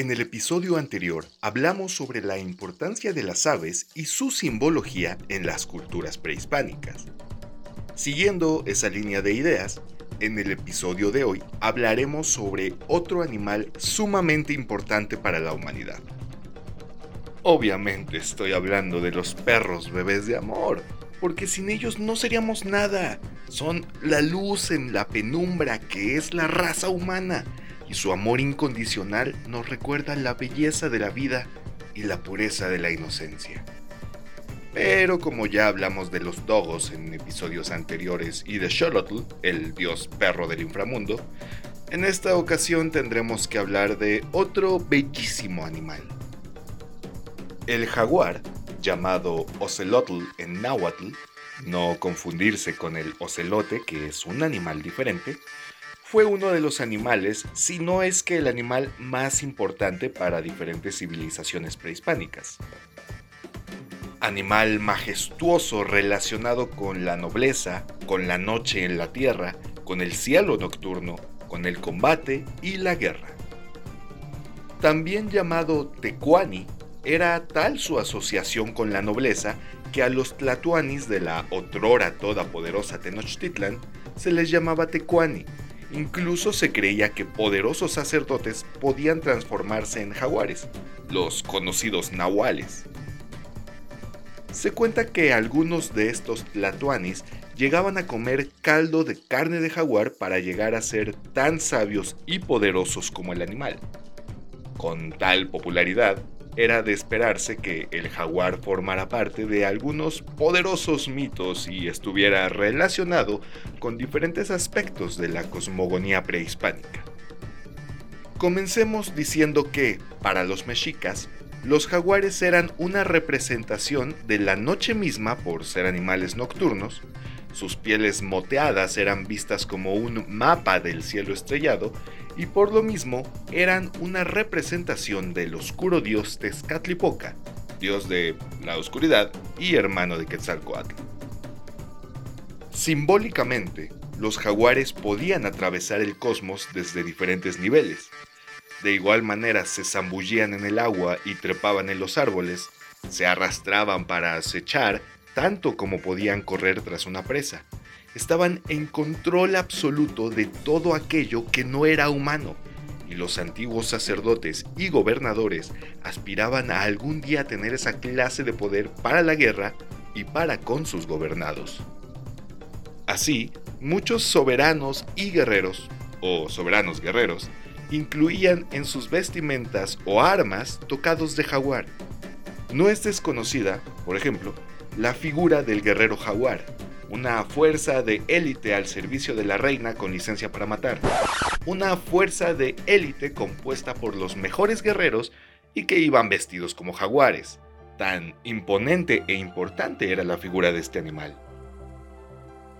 En el episodio anterior hablamos sobre la importancia de las aves y su simbología en las culturas prehispánicas. Siguiendo esa línea de ideas, en el episodio de hoy hablaremos sobre otro animal sumamente importante para la humanidad. Obviamente estoy hablando de los perros bebés de amor, porque sin ellos no seríamos nada. Son la luz en la penumbra que es la raza humana y su amor incondicional nos recuerda la belleza de la vida y la pureza de la inocencia. Pero como ya hablamos de los dogos en episodios anteriores y de Xolotl, el dios perro del inframundo, en esta ocasión tendremos que hablar de otro bellísimo animal. El jaguar, llamado ocelotl en náhuatl, no confundirse con el ocelote que es un animal diferente, fue uno de los animales, si no es que el animal más importante para diferentes civilizaciones prehispánicas. Animal majestuoso relacionado con la nobleza, con la noche en la tierra, con el cielo nocturno, con el combate y la guerra. También llamado Tecuani, era tal su asociación con la nobleza que a los tlatuanis de la otrora todopoderosa Tenochtitlan se les llamaba Tecuani, Incluso se creía que poderosos sacerdotes podían transformarse en jaguares, los conocidos nahuales. Se cuenta que algunos de estos tlatoanis llegaban a comer caldo de carne de jaguar para llegar a ser tan sabios y poderosos como el animal. Con tal popularidad, era de esperarse que el jaguar formara parte de algunos poderosos mitos y estuviera relacionado con diferentes aspectos de la cosmogonía prehispánica. Comencemos diciendo que, para los mexicas, los jaguares eran una representación de la noche misma por ser animales nocturnos, sus pieles moteadas eran vistas como un mapa del cielo estrellado y por lo mismo eran una representación del oscuro dios Tezcatlipoca, dios de la oscuridad y hermano de Quetzalcoatl. Simbólicamente, los jaguares podían atravesar el cosmos desde diferentes niveles. De igual manera se zambullían en el agua y trepaban en los árboles, se arrastraban para acechar tanto como podían correr tras una presa. Estaban en control absoluto de todo aquello que no era humano, y los antiguos sacerdotes y gobernadores aspiraban a algún día tener esa clase de poder para la guerra y para con sus gobernados. Así, muchos soberanos y guerreros, o soberanos guerreros, incluían en sus vestimentas o armas tocados de jaguar. No es desconocida, por ejemplo, la figura del guerrero jaguar, una fuerza de élite al servicio de la reina con licencia para matar. Una fuerza de élite compuesta por los mejores guerreros y que iban vestidos como jaguares. Tan imponente e importante era la figura de este animal.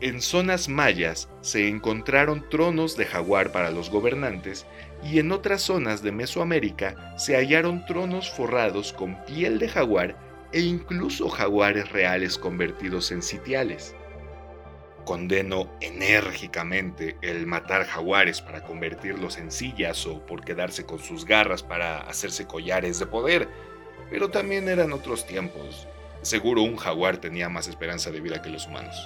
En zonas mayas se encontraron tronos de jaguar para los gobernantes y en otras zonas de Mesoamérica se hallaron tronos forrados con piel de jaguar e incluso jaguares reales convertidos en sitiales. Condeno enérgicamente el matar jaguares para convertirlos en sillas o por quedarse con sus garras para hacerse collares de poder, pero también eran otros tiempos. Seguro un jaguar tenía más esperanza de vida que los humanos.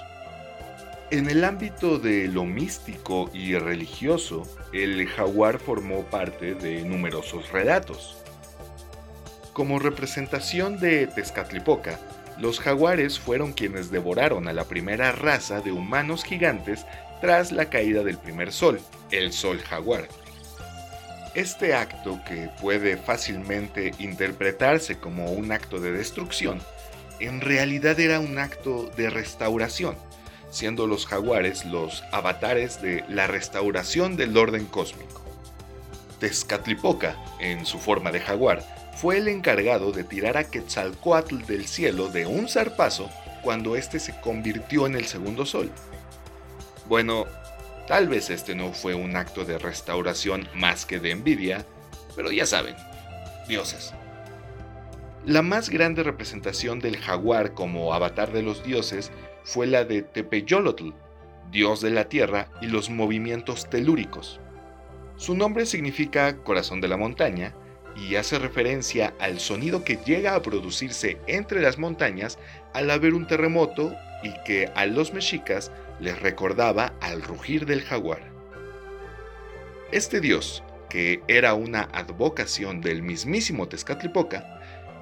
En el ámbito de lo místico y religioso, el jaguar formó parte de numerosos relatos. Como representación de Tezcatlipoca, los jaguares fueron quienes devoraron a la primera raza de humanos gigantes tras la caída del primer sol, el sol jaguar. Este acto, que puede fácilmente interpretarse como un acto de destrucción, en realidad era un acto de restauración, siendo los jaguares los avatares de la restauración del orden cósmico. Tezcatlipoca, en su forma de jaguar, fue el encargado de tirar a Quetzalcoatl del cielo de un zarpazo cuando éste se convirtió en el segundo sol. Bueno, tal vez este no fue un acto de restauración más que de envidia, pero ya saben, dioses. La más grande representación del jaguar como avatar de los dioses fue la de Tepeyolotl, dios de la tierra y los movimientos telúricos. Su nombre significa corazón de la montaña y hace referencia al sonido que llega a producirse entre las montañas al haber un terremoto y que a los mexicas les recordaba al rugir del jaguar. Este dios, que era una advocación del mismísimo Tezcatlipoca,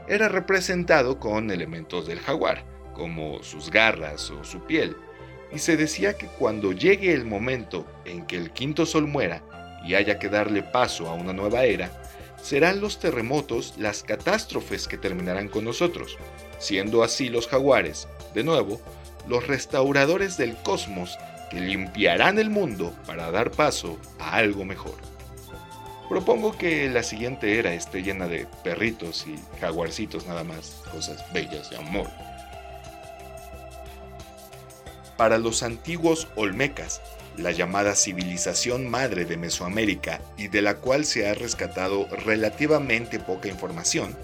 era representado con elementos del jaguar, como sus garras o su piel, y se decía que cuando llegue el momento en que el quinto sol muera y haya que darle paso a una nueva era, serán los terremotos las catástrofes que terminarán con nosotros, siendo así los jaguares, de nuevo, los restauradores del cosmos que limpiarán el mundo para dar paso a algo mejor. Propongo que la siguiente era esté llena de perritos y jaguarcitos nada más, cosas bellas de amor. Para los antiguos olmecas, la llamada civilización madre de Mesoamérica y de la cual se ha rescatado relativamente poca información,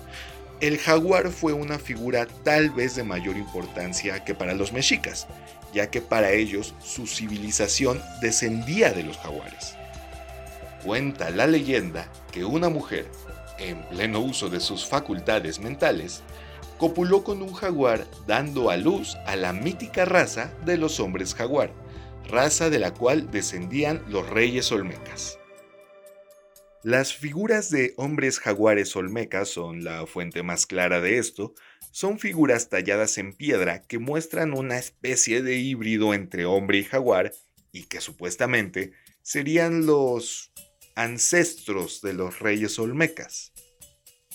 el jaguar fue una figura tal vez de mayor importancia que para los mexicas, ya que para ellos su civilización descendía de los jaguares. Cuenta la leyenda que una mujer, en pleno uso de sus facultades mentales, copuló con un jaguar dando a luz a la mítica raza de los hombres jaguar, raza de la cual descendían los reyes olmecas. Las figuras de hombres jaguares olmecas son la fuente más clara de esto. Son figuras talladas en piedra que muestran una especie de híbrido entre hombre y jaguar y que supuestamente serían los ancestros de los reyes olmecas.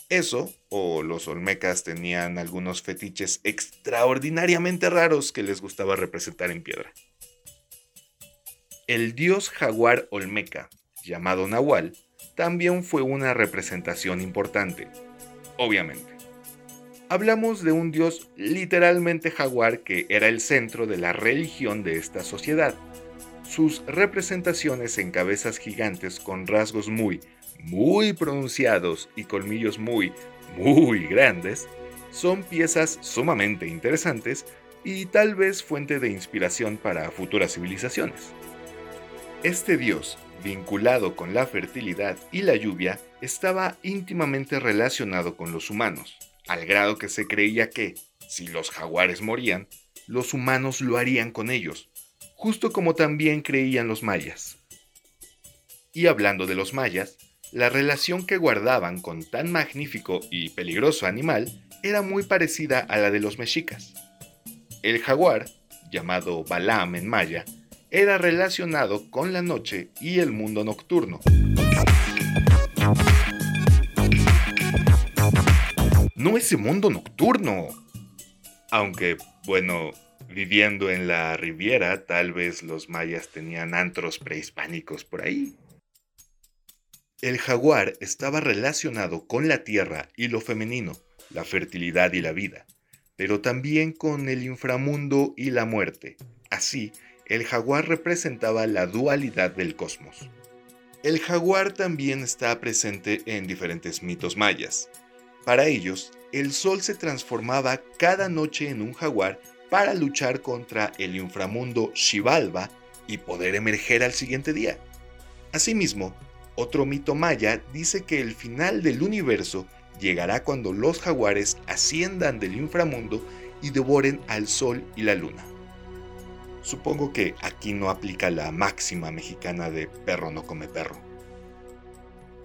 Eso, o los olmecas tenían algunos fetiches extraordinariamente raros que les gustaba representar en piedra. El dios jaguar olmeca, llamado Nahual, también fue una representación importante, obviamente. Hablamos de un dios literalmente jaguar que era el centro de la religión de esta sociedad. Sus representaciones en cabezas gigantes con rasgos muy, muy pronunciados y colmillos muy, muy grandes son piezas sumamente interesantes y tal vez fuente de inspiración para futuras civilizaciones. Este dios vinculado con la fertilidad y la lluvia, estaba íntimamente relacionado con los humanos, al grado que se creía que, si los jaguares morían, los humanos lo harían con ellos, justo como también creían los mayas. Y hablando de los mayas, la relación que guardaban con tan magnífico y peligroso animal era muy parecida a la de los mexicas. El jaguar, llamado Balam en maya, era relacionado con la noche y el mundo nocturno. No ese mundo nocturno. Aunque, bueno, viviendo en la Riviera, tal vez los mayas tenían antros prehispánicos por ahí. El jaguar estaba relacionado con la tierra y lo femenino, la fertilidad y la vida, pero también con el inframundo y la muerte. Así, el jaguar representaba la dualidad del cosmos. El jaguar también está presente en diferentes mitos mayas. Para ellos, el sol se transformaba cada noche en un jaguar para luchar contra el inframundo Xibalba y poder emerger al siguiente día. Asimismo, otro mito maya dice que el final del universo llegará cuando los jaguares asciendan del inframundo y devoren al sol y la luna. Supongo que aquí no aplica la máxima mexicana de perro no come perro.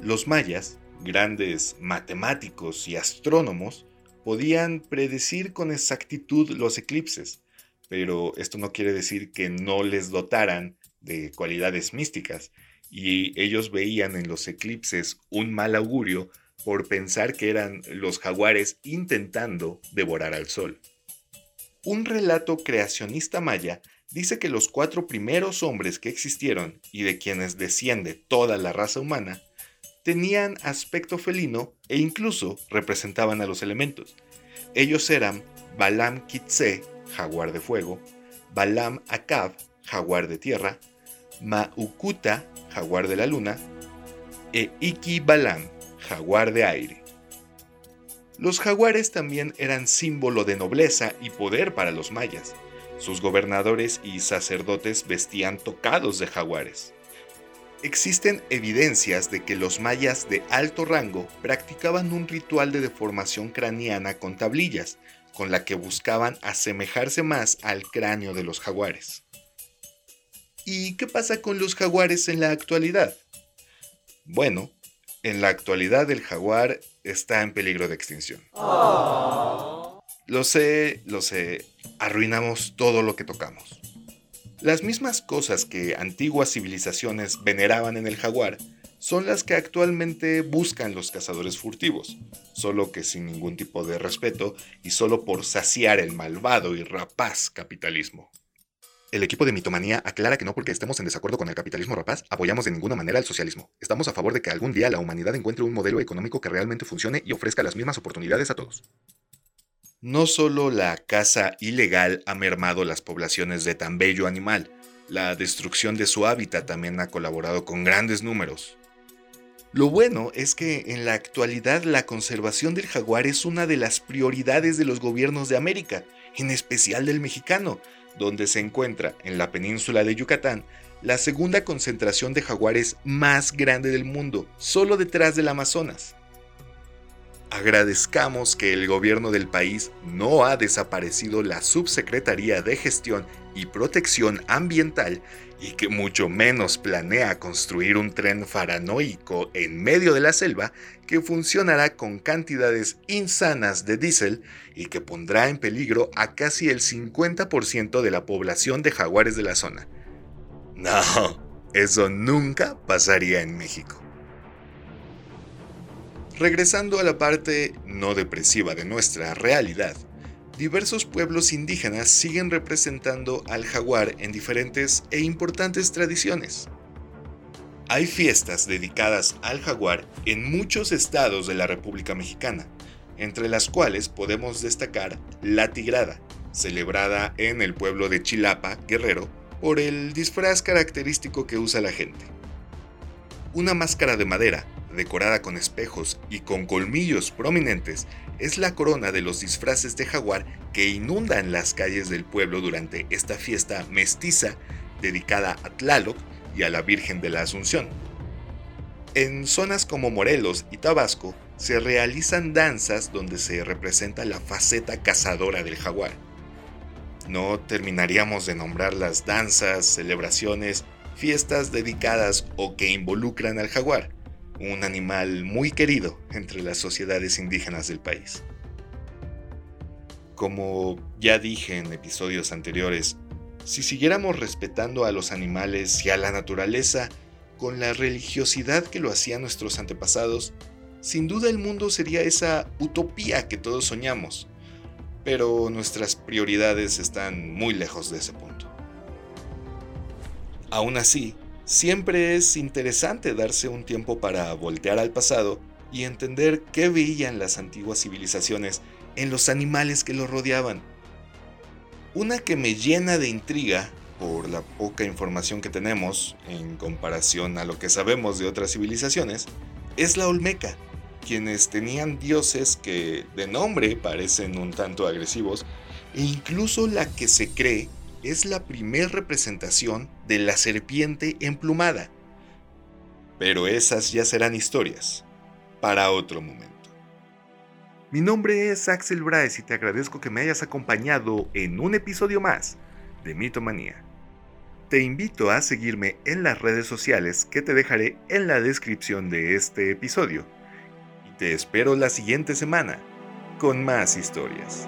Los mayas, grandes matemáticos y astrónomos, podían predecir con exactitud los eclipses, pero esto no quiere decir que no les dotaran de cualidades místicas, y ellos veían en los eclipses un mal augurio por pensar que eran los jaguares intentando devorar al sol. Un relato creacionista maya dice que los cuatro primeros hombres que existieron y de quienes desciende toda la raza humana, tenían aspecto felino e incluso representaban a los elementos. Ellos eran Balam Kitse, jaguar de fuego, Balam Akab, jaguar de tierra, Maukuta, jaguar de la luna, e Iki Balam, jaguar de aire. Los jaguares también eran símbolo de nobleza y poder para los mayas. Sus gobernadores y sacerdotes vestían tocados de jaguares. Existen evidencias de que los mayas de alto rango practicaban un ritual de deformación craneana con tablillas, con la que buscaban asemejarse más al cráneo de los jaguares. ¿Y qué pasa con los jaguares en la actualidad? Bueno, en la actualidad el jaguar está en peligro de extinción. Lo sé, lo sé, arruinamos todo lo que tocamos. Las mismas cosas que antiguas civilizaciones veneraban en el jaguar son las que actualmente buscan los cazadores furtivos, solo que sin ningún tipo de respeto y solo por saciar el malvado y rapaz capitalismo. El equipo de Mitomanía aclara que no porque estemos en desacuerdo con el capitalismo rapaz apoyamos de ninguna manera el socialismo. Estamos a favor de que algún día la humanidad encuentre un modelo económico que realmente funcione y ofrezca las mismas oportunidades a todos. No solo la caza ilegal ha mermado las poblaciones de tan bello animal, la destrucción de su hábitat también ha colaborado con grandes números. Lo bueno es que en la actualidad la conservación del jaguar es una de las prioridades de los gobiernos de América, en especial del mexicano, donde se encuentra en la península de Yucatán la segunda concentración de jaguares más grande del mundo, solo detrás del Amazonas. Agradezcamos que el gobierno del país no ha desaparecido la Subsecretaría de Gestión y Protección Ambiental y que mucho menos planea construir un tren faranoico en medio de la selva que funcionará con cantidades insanas de diésel y que pondrá en peligro a casi el 50% de la población de jaguares de la zona. No, eso nunca pasaría en México. Regresando a la parte no depresiva de nuestra realidad, diversos pueblos indígenas siguen representando al jaguar en diferentes e importantes tradiciones. Hay fiestas dedicadas al jaguar en muchos estados de la República Mexicana, entre las cuales podemos destacar la Tigrada, celebrada en el pueblo de Chilapa, Guerrero, por el disfraz característico que usa la gente. Una máscara de madera, decorada con espejos y con colmillos prominentes, es la corona de los disfraces de jaguar que inundan las calles del pueblo durante esta fiesta mestiza dedicada a Tlaloc y a la Virgen de la Asunción. En zonas como Morelos y Tabasco se realizan danzas donde se representa la faceta cazadora del jaguar. No terminaríamos de nombrar las danzas, celebraciones, fiestas dedicadas o que involucran al jaguar, un animal muy querido entre las sociedades indígenas del país. Como ya dije en episodios anteriores, si siguiéramos respetando a los animales y a la naturaleza con la religiosidad que lo hacían nuestros antepasados, sin duda el mundo sería esa utopía que todos soñamos, pero nuestras prioridades están muy lejos de ese punto. Aún así, siempre es interesante darse un tiempo para voltear al pasado y entender qué veían las antiguas civilizaciones en los animales que los rodeaban. Una que me llena de intriga por la poca información que tenemos en comparación a lo que sabemos de otras civilizaciones es la Olmeca, quienes tenían dioses que de nombre parecen un tanto agresivos e incluso la que se cree es la primer representación de la serpiente emplumada. Pero esas ya serán historias para otro momento. Mi nombre es Axel Bryce y te agradezco que me hayas acompañado en un episodio más de Mitomanía. Te invito a seguirme en las redes sociales que te dejaré en la descripción de este episodio. Y te espero la siguiente semana con más historias.